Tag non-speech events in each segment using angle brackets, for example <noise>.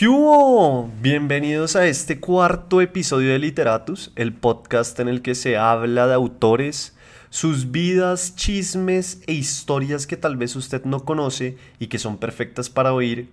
¿Qué hubo? Bienvenidos a este cuarto episodio de Literatus, el podcast en el que se habla de autores, sus vidas, chismes e historias que tal vez usted no conoce y que son perfectas para oír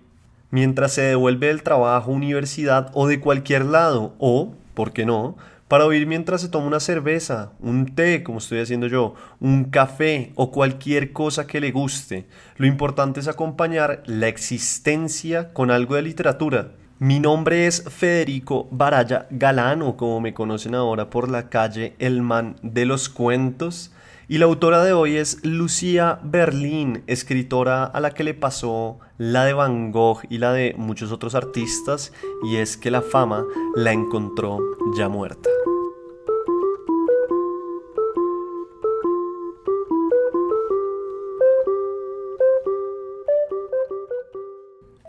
mientras se devuelve del trabajo, universidad o de cualquier lado, o, ¿por qué no?, para oír mientras se toma una cerveza, un té, como estoy haciendo yo, un café o cualquier cosa que le guste. Lo importante es acompañar la existencia con algo de literatura. Mi nombre es Federico Baraya Galano, como me conocen ahora por la calle El Man de los Cuentos. Y la autora de hoy es Lucía Berlín, escritora a la que le pasó la de Van Gogh y la de muchos otros artistas, y es que la fama la encontró ya muerta.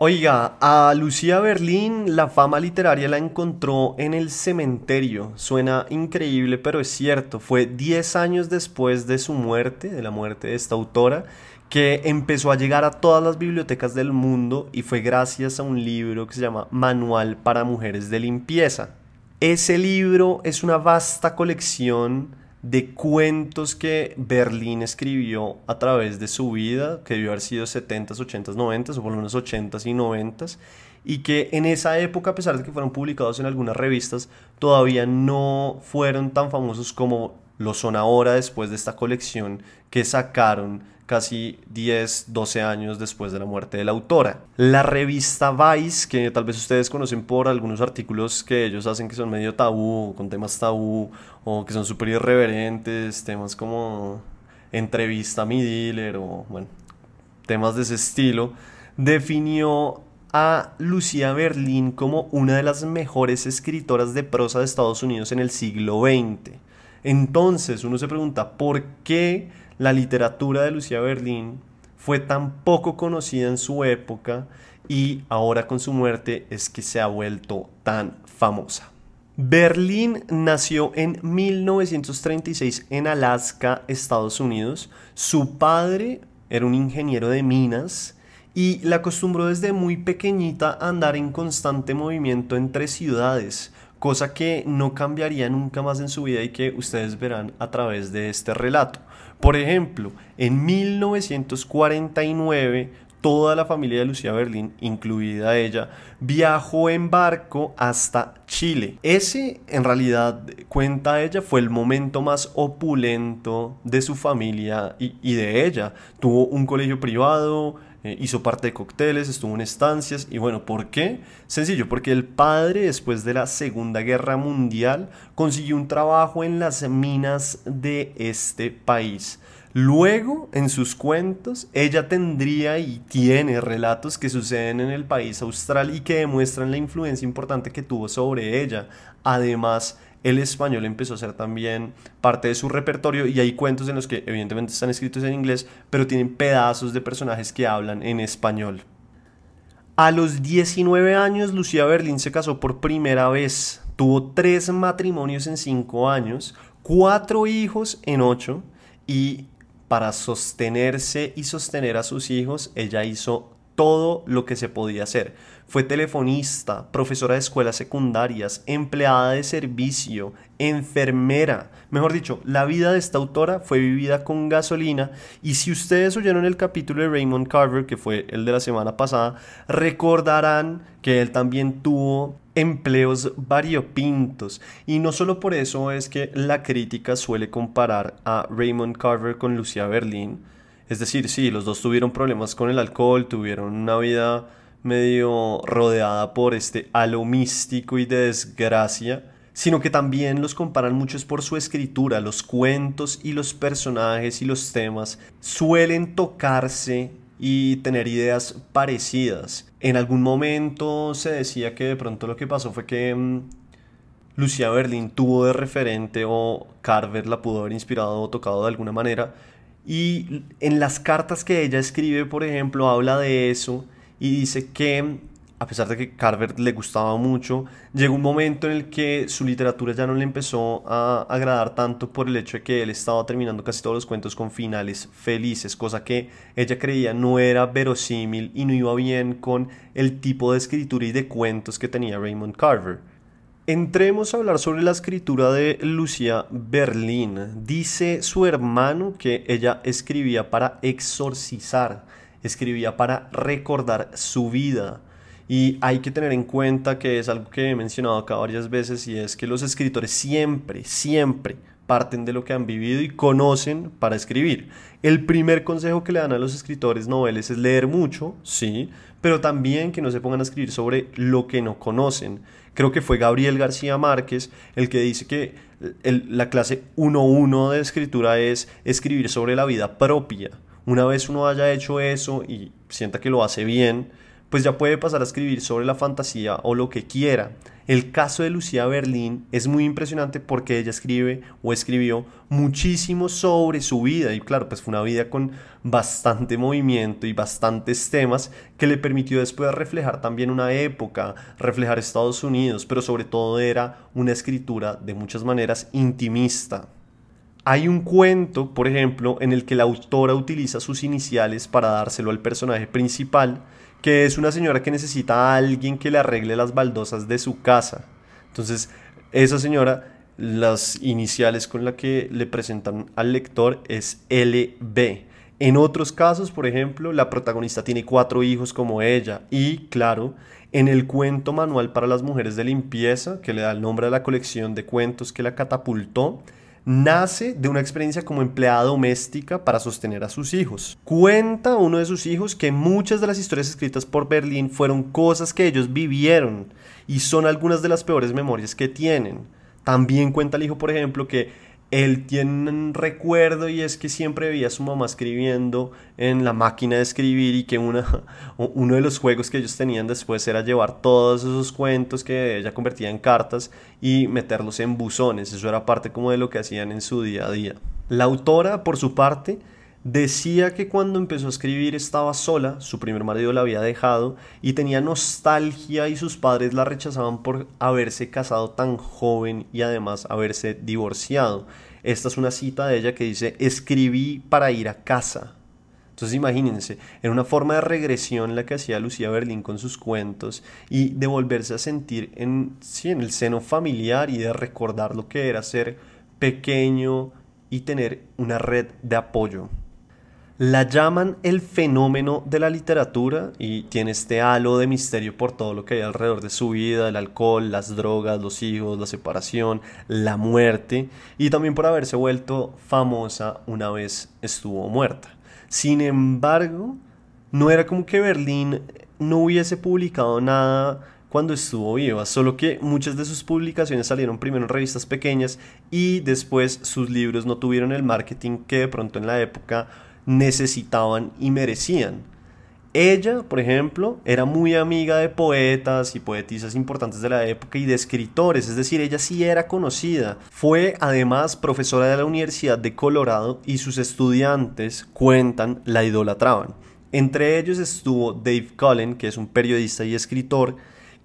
Oiga, a Lucía Berlín la fama literaria la encontró en el cementerio. Suena increíble, pero es cierto. Fue 10 años después de su muerte, de la muerte de esta autora, que empezó a llegar a todas las bibliotecas del mundo y fue gracias a un libro que se llama Manual para Mujeres de Limpieza. Ese libro es una vasta colección de cuentos que Berlín escribió a través de su vida, que debió haber sido 70s, 80s, 90s, o por lo menos 80s y 90s, y que en esa época, a pesar de que fueron publicados en algunas revistas, todavía no fueron tan famosos como lo son ahora después de esta colección que sacaron casi 10, 12 años después de la muerte de la autora. La revista Vice, que tal vez ustedes conocen por algunos artículos que ellos hacen que son medio tabú, con temas tabú, o que son súper irreverentes, temas como entrevista a mi dealer, o bueno, temas de ese estilo, definió a Lucía Berlín como una de las mejores escritoras de prosa de Estados Unidos en el siglo XX. Entonces uno se pregunta, ¿por qué la literatura de Lucía Berlín fue tan poco conocida en su época y ahora con su muerte es que se ha vuelto tan famosa. Berlín nació en 1936 en Alaska, Estados Unidos. Su padre era un ingeniero de minas y la acostumbró desde muy pequeñita a andar en constante movimiento entre ciudades, cosa que no cambiaría nunca más en su vida y que ustedes verán a través de este relato. Por ejemplo, en 1949 toda la familia de Lucía Berlín, incluida ella, viajó en barco hasta Chile. Ese, en realidad, cuenta ella, fue el momento más opulento de su familia y, y de ella. Tuvo un colegio privado, eh, hizo parte de cócteles, estuvo en estancias y bueno, ¿por qué? Sencillo, porque el padre después de la Segunda Guerra Mundial consiguió un trabajo en las minas de este país. Luego, en sus cuentos, ella tendría y tiene relatos que suceden en el país austral y que demuestran la influencia importante que tuvo sobre ella. Además, el español empezó a ser también parte de su repertorio y hay cuentos en los que evidentemente están escritos en inglés, pero tienen pedazos de personajes que hablan en español. A los 19 años, Lucía Berlín se casó por primera vez. Tuvo tres matrimonios en cinco años, cuatro hijos en ocho y para sostenerse y sostener a sus hijos, ella hizo todo lo que se podía hacer. Fue telefonista, profesora de escuelas secundarias, empleada de servicio, enfermera. Mejor dicho, la vida de esta autora fue vivida con gasolina y si ustedes oyeron el capítulo de Raymond Carver, que fue el de la semana pasada, recordarán que él también tuvo empleos variopintos y no solo por eso es que la crítica suele comparar a Raymond Carver con Lucia Berlin. Es decir, sí, los dos tuvieron problemas con el alcohol, tuvieron una vida medio rodeada por este halo místico y de desgracia, sino que también los comparan muchos por su escritura, los cuentos y los personajes y los temas suelen tocarse y tener ideas parecidas. En algún momento se decía que de pronto lo que pasó fue que mm, Lucía Berlín tuvo de referente o Carver la pudo haber inspirado o tocado de alguna manera. Y en las cartas que ella escribe, por ejemplo, habla de eso y dice que a pesar de que Carver le gustaba mucho, llegó un momento en el que su literatura ya no le empezó a agradar tanto por el hecho de que él estaba terminando casi todos los cuentos con finales felices, cosa que ella creía no era verosímil y no iba bien con el tipo de escritura y de cuentos que tenía Raymond Carver. Entremos a hablar sobre la escritura de Lucia Berlin. Dice su hermano que ella escribía para exorcizar, escribía para recordar su vida y hay que tener en cuenta que es algo que he mencionado acá varias veces y es que los escritores siempre, siempre parten de lo que han vivido y conocen para escribir. El primer consejo que le dan a los escritores noveles es leer mucho, sí, pero también que no se pongan a escribir sobre lo que no conocen. Creo que fue Gabriel García Márquez el que dice que la clase 1.1 de escritura es escribir sobre la vida propia. Una vez uno haya hecho eso y sienta que lo hace bien, pues ya puede pasar a escribir sobre la fantasía o lo que quiera. El caso de Lucía Berlín es muy impresionante porque ella escribe o escribió muchísimo sobre su vida y claro, pues fue una vida con bastante movimiento y bastantes temas que le permitió después reflejar también una época, reflejar Estados Unidos, pero sobre todo era una escritura de muchas maneras intimista. Hay un cuento, por ejemplo, en el que la autora utiliza sus iniciales para dárselo al personaje principal, que es una señora que necesita a alguien que le arregle las baldosas de su casa. Entonces, esa señora, las iniciales con las que le presentan al lector es LB. En otros casos, por ejemplo, la protagonista tiene cuatro hijos como ella y, claro, en el cuento manual para las mujeres de limpieza, que le da el nombre a la colección de cuentos que la catapultó, nace de una experiencia como empleada doméstica para sostener a sus hijos. Cuenta uno de sus hijos que muchas de las historias escritas por Berlín fueron cosas que ellos vivieron y son algunas de las peores memorias que tienen. También cuenta el hijo, por ejemplo, que él tiene un recuerdo y es que siempre veía a su mamá escribiendo en la máquina de escribir y que una, <laughs> uno de los juegos que ellos tenían después era llevar todos esos cuentos que ella convertía en cartas y meterlos en buzones. Eso era parte como de lo que hacían en su día a día. La autora, por su parte, Decía que cuando empezó a escribir estaba sola, su primer marido la había dejado y tenía nostalgia y sus padres la rechazaban por haberse casado tan joven y además haberse divorciado. Esta es una cita de ella que dice, escribí para ir a casa. Entonces imagínense, era una forma de regresión la que hacía Lucía Berlín con sus cuentos y de volverse a sentir en, sí, en el seno familiar y de recordar lo que era ser pequeño y tener una red de apoyo. La llaman el fenómeno de la literatura y tiene este halo de misterio por todo lo que hay alrededor de su vida, el alcohol, las drogas, los hijos, la separación, la muerte y también por haberse vuelto famosa una vez estuvo muerta. Sin embargo, no era como que Berlín no hubiese publicado nada cuando estuvo viva, solo que muchas de sus publicaciones salieron primero en revistas pequeñas y después sus libros no tuvieron el marketing que de pronto en la época necesitaban y merecían. Ella, por ejemplo, era muy amiga de poetas y poetisas importantes de la época y de escritores, es decir, ella sí era conocida. Fue además profesora de la Universidad de Colorado y sus estudiantes cuentan la idolatraban. Entre ellos estuvo Dave Cullen, que es un periodista y escritor,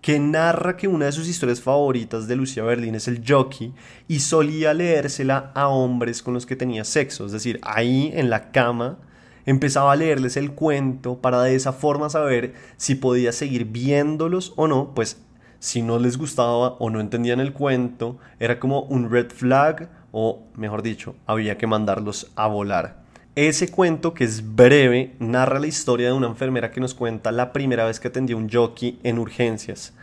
que narra que una de sus historias favoritas de Lucia Berlín es el jockey y solía leérsela a hombres con los que tenía sexo, es decir, ahí en la cama empezaba a leerles el cuento para de esa forma saber si podía seguir viéndolos o no, pues si no les gustaba o no entendían el cuento, era como un red flag o, mejor dicho, había que mandarlos a volar. Ese cuento, que es breve, narra la historia de una enfermera que nos cuenta la primera vez que atendió un jockey en urgencias.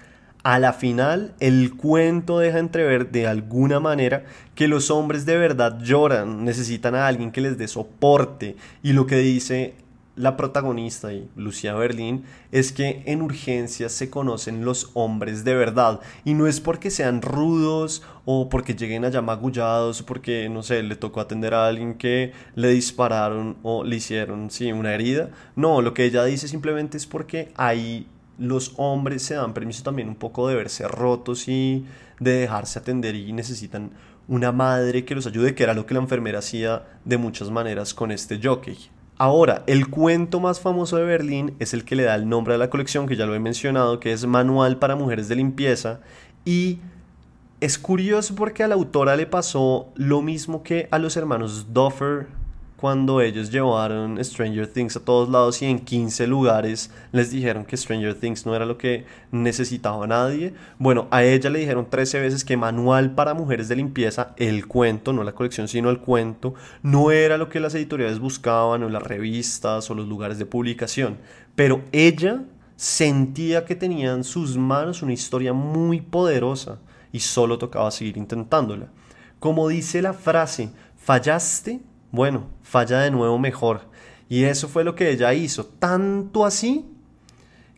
A la final, el cuento deja entrever de alguna manera que los hombres de verdad lloran, necesitan a alguien que les dé soporte. Y lo que dice la protagonista y Lucía Berlín es que en urgencias se conocen los hombres de verdad. Y no es porque sean rudos o porque lleguen allá magullados o porque no sé le tocó atender a alguien que le dispararon o le hicieron sí una herida. No lo que ella dice simplemente es porque ahí los hombres se dan permiso también un poco de verse rotos y de dejarse atender y necesitan una madre que los ayude que era lo que la enfermera hacía de muchas maneras con este jockey Ahora, el cuento más famoso de Berlín es el que le da el nombre a la colección, que ya lo he mencionado, que es Manual para Mujeres de Limpieza. Y es curioso porque a la autora le pasó lo mismo que a los hermanos Duffer cuando ellos llevaron Stranger Things a todos lados y en 15 lugares les dijeron que Stranger Things no era lo que necesitaba nadie. Bueno, a ella le dijeron 13 veces que Manual para Mujeres de Limpieza, el cuento, no la colección, sino el cuento, no era lo que las editoriales buscaban o las revistas o los lugares de publicación. Pero ella sentía que tenía en sus manos una historia muy poderosa y solo tocaba seguir intentándola. Como dice la frase, fallaste, bueno, falla de nuevo mejor. Y eso fue lo que ella hizo, tanto así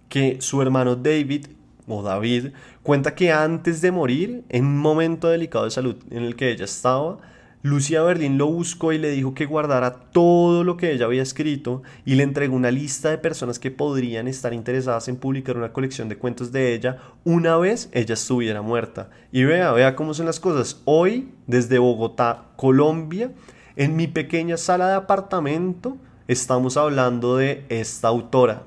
que su hermano David, o David, cuenta que antes de morir, en un momento delicado de salud en el que ella estaba, Lucia Berlín lo buscó y le dijo que guardara todo lo que ella había escrito y le entregó una lista de personas que podrían estar interesadas en publicar una colección de cuentos de ella una vez ella estuviera muerta. Y vea, vea cómo son las cosas. Hoy, desde Bogotá, Colombia, en mi pequeña sala de apartamento estamos hablando de esta autora.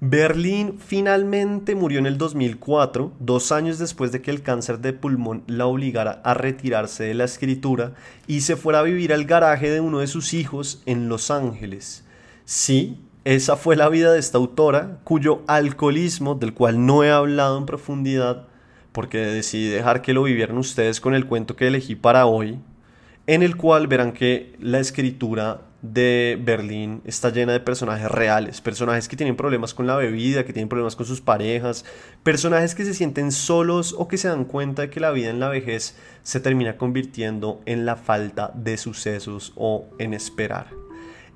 Berlín finalmente murió en el 2004, dos años después de que el cáncer de pulmón la obligara a retirarse de la escritura y se fuera a vivir al garaje de uno de sus hijos en Los Ángeles. Sí, esa fue la vida de esta autora, cuyo alcoholismo, del cual no he hablado en profundidad, porque decidí dejar que lo vivieran ustedes con el cuento que elegí para hoy, en el cual verán que la escritura de Berlín está llena de personajes reales, personajes que tienen problemas con la bebida, que tienen problemas con sus parejas, personajes que se sienten solos o que se dan cuenta de que la vida en la vejez se termina convirtiendo en la falta de sucesos o en esperar.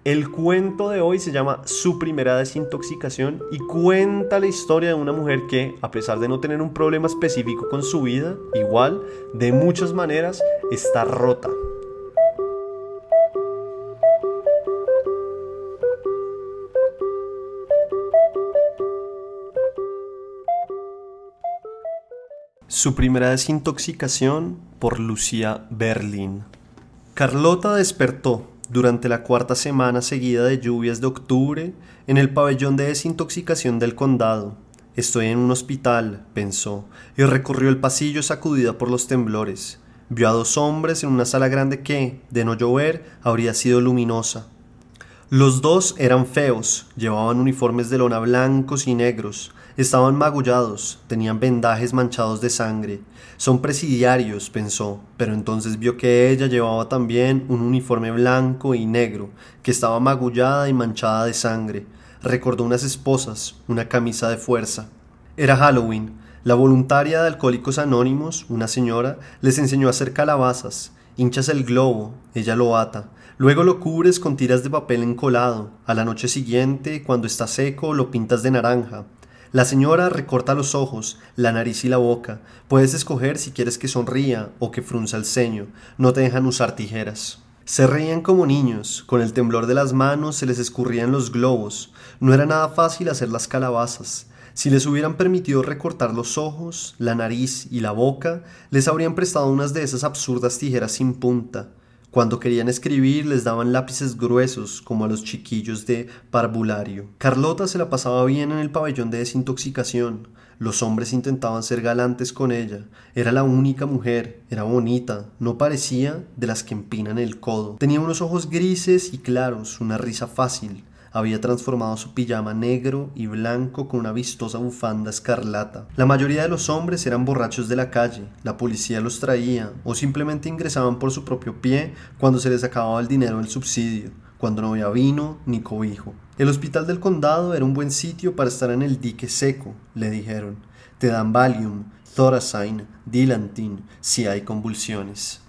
El cuento de hoy se llama Su primera desintoxicación y cuenta la historia de una mujer que, a pesar de no tener un problema específico con su vida, igual, de muchas maneras, está rota, Su primera desintoxicación por Lucía Berlín. Carlota despertó durante la cuarta semana seguida de lluvias de octubre en el pabellón de desintoxicación del condado. Estoy en un hospital, pensó, y recorrió el pasillo sacudida por los temblores. Vio a dos hombres en una sala grande que, de no llover, habría sido luminosa. Los dos eran feos, llevaban uniformes de lona blancos y negros, Estaban magullados, tenían vendajes manchados de sangre. Son presidiarios, pensó, pero entonces vio que ella llevaba también un uniforme blanco y negro, que estaba magullada y manchada de sangre. Recordó unas esposas, una camisa de fuerza. Era Halloween. La voluntaria de Alcohólicos Anónimos, una señora, les enseñó a hacer calabazas. Hinchas el globo, ella lo ata. Luego lo cubres con tiras de papel encolado. A la noche siguiente, cuando está seco, lo pintas de naranja. La señora recorta los ojos, la nariz y la boca. Puedes escoger si quieres que sonría o que frunza el ceño. No te dejan usar tijeras. Se reían como niños, con el temblor de las manos se les escurrían los globos. No era nada fácil hacer las calabazas. Si les hubieran permitido recortar los ojos, la nariz y la boca, les habrían prestado unas de esas absurdas tijeras sin punta. Cuando querían escribir les daban lápices gruesos como a los chiquillos de parvulario. Carlota se la pasaba bien en el pabellón de desintoxicación. Los hombres intentaban ser galantes con ella. Era la única mujer, era bonita, no parecía de las que empinan el codo. Tenía unos ojos grises y claros, una risa fácil había transformado su pijama negro y blanco con una vistosa bufanda escarlata. La mayoría de los hombres eran borrachos de la calle, la policía los traía o simplemente ingresaban por su propio pie cuando se les acababa el dinero del subsidio, cuando no había vino ni cobijo. El hospital del condado era un buen sitio para estar en el dique seco, le dijeron. Te dan Valium, Thorazine, Dilantin, si hay convulsiones.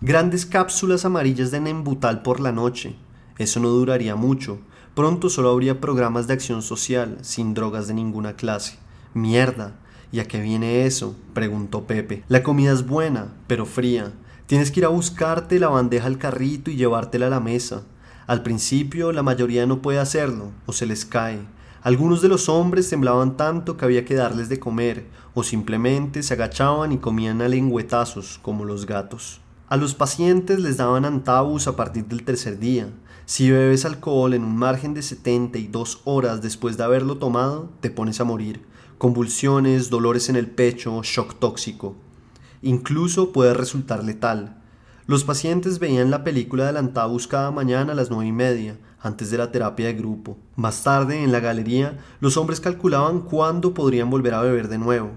Grandes cápsulas amarillas de Nembutal por la noche. Eso no duraría mucho, Pronto solo habría programas de acción social, sin drogas de ninguna clase. Mierda. ¿Y a qué viene eso? preguntó Pepe. La comida es buena, pero fría. Tienes que ir a buscarte la bandeja al carrito y llevártela a la mesa. Al principio la mayoría no puede hacerlo, o se les cae. Algunos de los hombres temblaban tanto que había que darles de comer, o simplemente se agachaban y comían a lengüetazos como los gatos. A los pacientes les daban antabus a partir del tercer día. Si bebes alcohol en un margen de 72 horas después de haberlo tomado, te pones a morir. Convulsiones, dolores en el pecho, shock tóxico. Incluso puede resultar letal. Los pacientes veían la película de Lantabus cada mañana a las nueve y media, antes de la terapia de grupo. Más tarde, en la galería, los hombres calculaban cuándo podrían volver a beber de nuevo.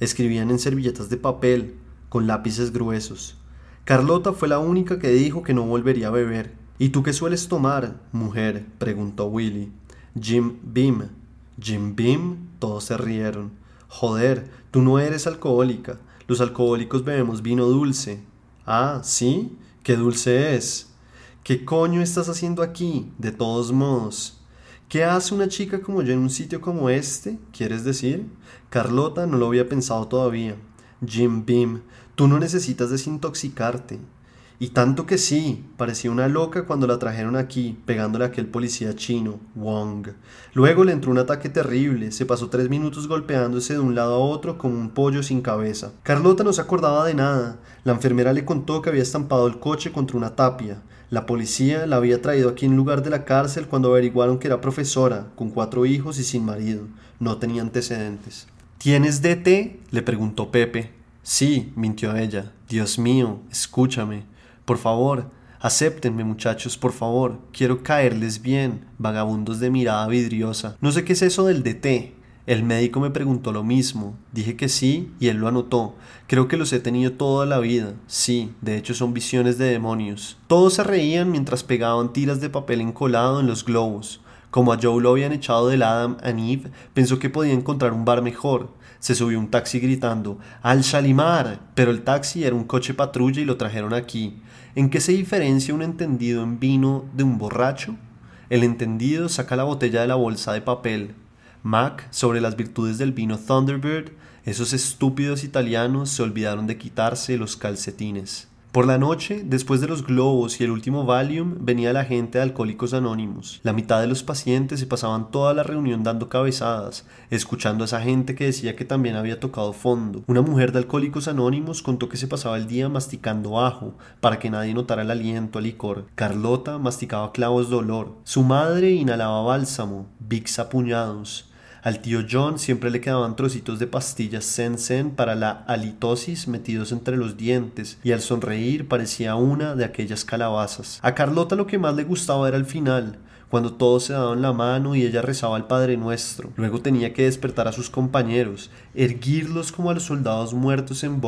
Escribían en servilletas de papel, con lápices gruesos. Carlota fue la única que dijo que no volvería a beber. ¿Y tú qué sueles tomar, mujer? preguntó Willy. Jim Beam. Jim Beam. Todos se rieron. Joder, tú no eres alcohólica. Los alcohólicos bebemos vino dulce. Ah, ¿sí? ¿Qué dulce es? ¿Qué coño estás haciendo aquí, de todos modos? ¿Qué hace una chica como yo en un sitio como este? ¿Quieres decir? Carlota no lo había pensado todavía. Jim Beam, tú no necesitas desintoxicarte. Y tanto que sí, parecía una loca cuando la trajeron aquí, pegándole a aquel policía chino, Wong. Luego le entró un ataque terrible, se pasó tres minutos golpeándose de un lado a otro como un pollo sin cabeza. Carlota no se acordaba de nada. La enfermera le contó que había estampado el coche contra una tapia. La policía la había traído aquí en lugar de la cárcel cuando averiguaron que era profesora, con cuatro hijos y sin marido. No tenía antecedentes. ¿Tienes DT? le preguntó Pepe. Sí, mintió ella. Dios mío, escúchame. Por favor, acéptenme muchachos, por favor, quiero caerles bien, vagabundos de mirada vidriosa. No sé qué es eso del DT. El médico me preguntó lo mismo. Dije que sí y él lo anotó. Creo que los he tenido toda la vida. Sí, de hecho son visiones de demonios. Todos se reían mientras pegaban tiras de papel encolado en los globos. Como a Joe lo habían echado del Adam and Eve, pensó que podía encontrar un bar mejor. Se subió un taxi gritando ¡Al Shalimar! Pero el taxi era un coche patrulla y lo trajeron aquí. ¿En qué se diferencia un entendido en vino de un borracho? El entendido saca la botella de la bolsa de papel. Mac, sobre las virtudes del vino Thunderbird, esos estúpidos italianos se olvidaron de quitarse los calcetines. Por la noche, después de los globos y el último Valium, venía la gente de Alcohólicos Anónimos. La mitad de los pacientes se pasaban toda la reunión dando cabezadas, escuchando a esa gente que decía que también había tocado fondo. Una mujer de Alcohólicos Anónimos contó que se pasaba el día masticando ajo, para que nadie notara el aliento al licor. Carlota masticaba clavos de olor. Su madre inhalaba bálsamo, Vicks a puñados. Al tío John siempre le quedaban trocitos de pastillas Sen para la halitosis metidos entre los dientes y al sonreír parecía una de aquellas calabazas. A Carlota lo que más le gustaba era el final, cuando todos se daban la mano y ella rezaba al Padre Nuestro. Luego tenía que despertar a sus compañeros, erguirlos como a los soldados muertos en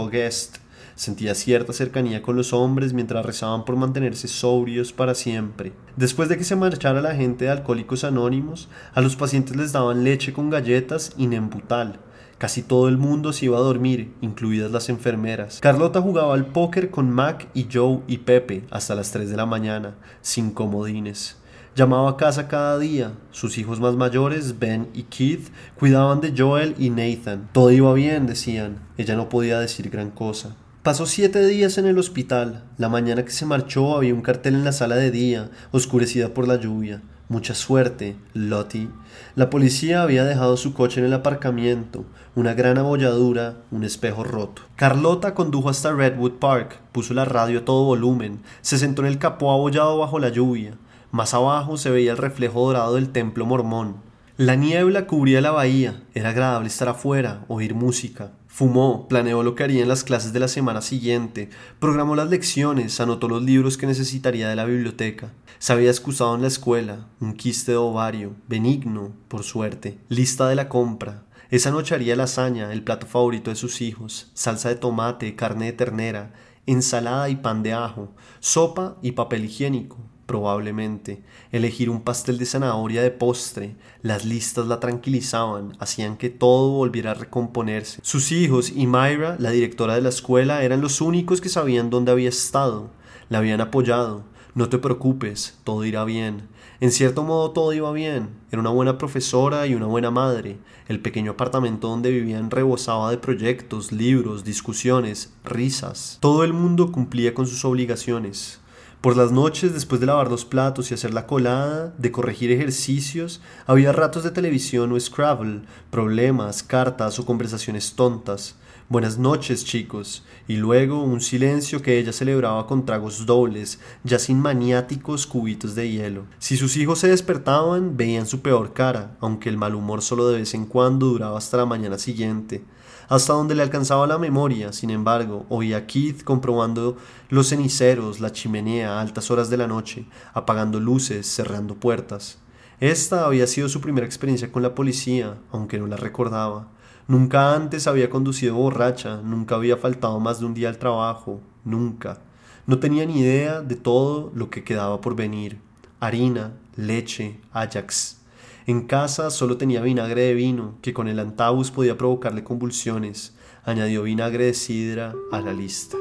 Sentía cierta cercanía con los hombres mientras rezaban por mantenerse sobrios para siempre. Después de que se marchara la gente de Alcohólicos Anónimos, a los pacientes les daban leche con galletas y nembutal. Casi todo el mundo se iba a dormir, incluidas las enfermeras. Carlota jugaba al póker con Mac y Joe y Pepe hasta las 3 de la mañana, sin comodines. Llamaba a casa cada día. Sus hijos más mayores, Ben y Keith, cuidaban de Joel y Nathan. Todo iba bien, decían. Ella no podía decir gran cosa. Pasó siete días en el hospital. La mañana que se marchó había un cartel en la sala de día, oscurecida por la lluvia. Mucha suerte, Lottie. La policía había dejado su coche en el aparcamiento, una gran abolladura, un espejo roto. Carlota condujo hasta Redwood Park, puso la radio a todo volumen, se sentó en el capó abollado bajo la lluvia. Más abajo se veía el reflejo dorado del templo mormón. La niebla cubría la bahía, era agradable estar afuera, oír música. Fumó, planeó lo que haría en las clases de la semana siguiente, programó las lecciones, anotó los libros que necesitaría de la biblioteca. Se había excusado en la escuela, un quiste de ovario, benigno, por suerte. Lista de la compra. Esa noche haría lasaña, el plato favorito de sus hijos, salsa de tomate, carne de ternera, ensalada y pan de ajo, sopa y papel higiénico, probablemente. Elegir un pastel de zanahoria de postre. Las listas la tranquilizaban, hacían que todo volviera a recomponerse. Sus hijos y Myra, la directora de la escuela, eran los únicos que sabían dónde había estado. La habían apoyado. No te preocupes, todo irá bien. En cierto modo todo iba bien. Era una buena profesora y una buena madre. El pequeño apartamento donde vivían rebosaba de proyectos, libros, discusiones, risas. Todo el mundo cumplía con sus obligaciones. Por las noches, después de lavar los platos y hacer la colada, de corregir ejercicios, había ratos de televisión o Scrabble, problemas, cartas o conversaciones tontas. Buenas noches, chicos. Y luego un silencio que ella celebraba con tragos dobles, ya sin maniáticos cubitos de hielo. Si sus hijos se despertaban, veían su peor cara, aunque el mal humor solo de vez en cuando duraba hasta la mañana siguiente hasta donde le alcanzaba la memoria, sin embargo, oía a Keith comprobando los ceniceros, la chimenea a altas horas de la noche, apagando luces, cerrando puertas. Esta había sido su primera experiencia con la policía, aunque no la recordaba. Nunca antes había conducido borracha, nunca había faltado más de un día al trabajo, nunca. No tenía ni idea de todo lo que quedaba por venir. Harina, leche, Ajax. En casa solo tenía vinagre de vino, que con el antabus podía provocarle convulsiones. Añadió vinagre de sidra a la lista.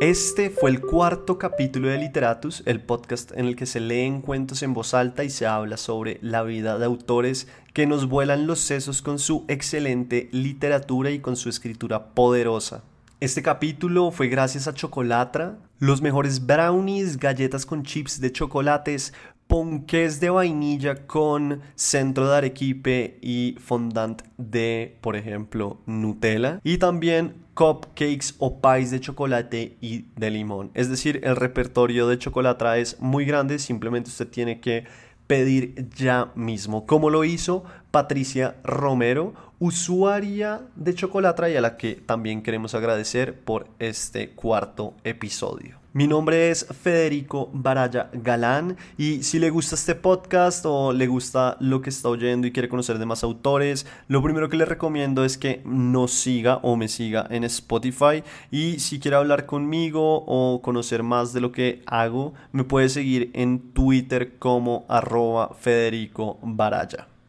Este fue el cuarto capítulo de Literatus, el podcast en el que se leen cuentos en voz alta y se habla sobre la vida de autores que nos vuelan los sesos con su excelente literatura y con su escritura poderosa. Este capítulo fue gracias a Chocolatra, los mejores brownies, galletas con chips de chocolates, ponques de vainilla con centro de arequipe y fondant de, por ejemplo, Nutella. Y también cupcakes o pies de chocolate y de limón. Es decir, el repertorio de chocolate es muy grande, simplemente usted tiene que pedir ya mismo. Como lo hizo Patricia Romero, usuaria de chocolate y a la que también queremos agradecer por este cuarto episodio. Mi nombre es Federico Baraya Galán y si le gusta este podcast o le gusta lo que está oyendo y quiere conocer de más autores, lo primero que le recomiendo es que nos siga o me siga en Spotify y si quiere hablar conmigo o conocer más de lo que hago, me puede seguir en Twitter como arroba Federico Baraya.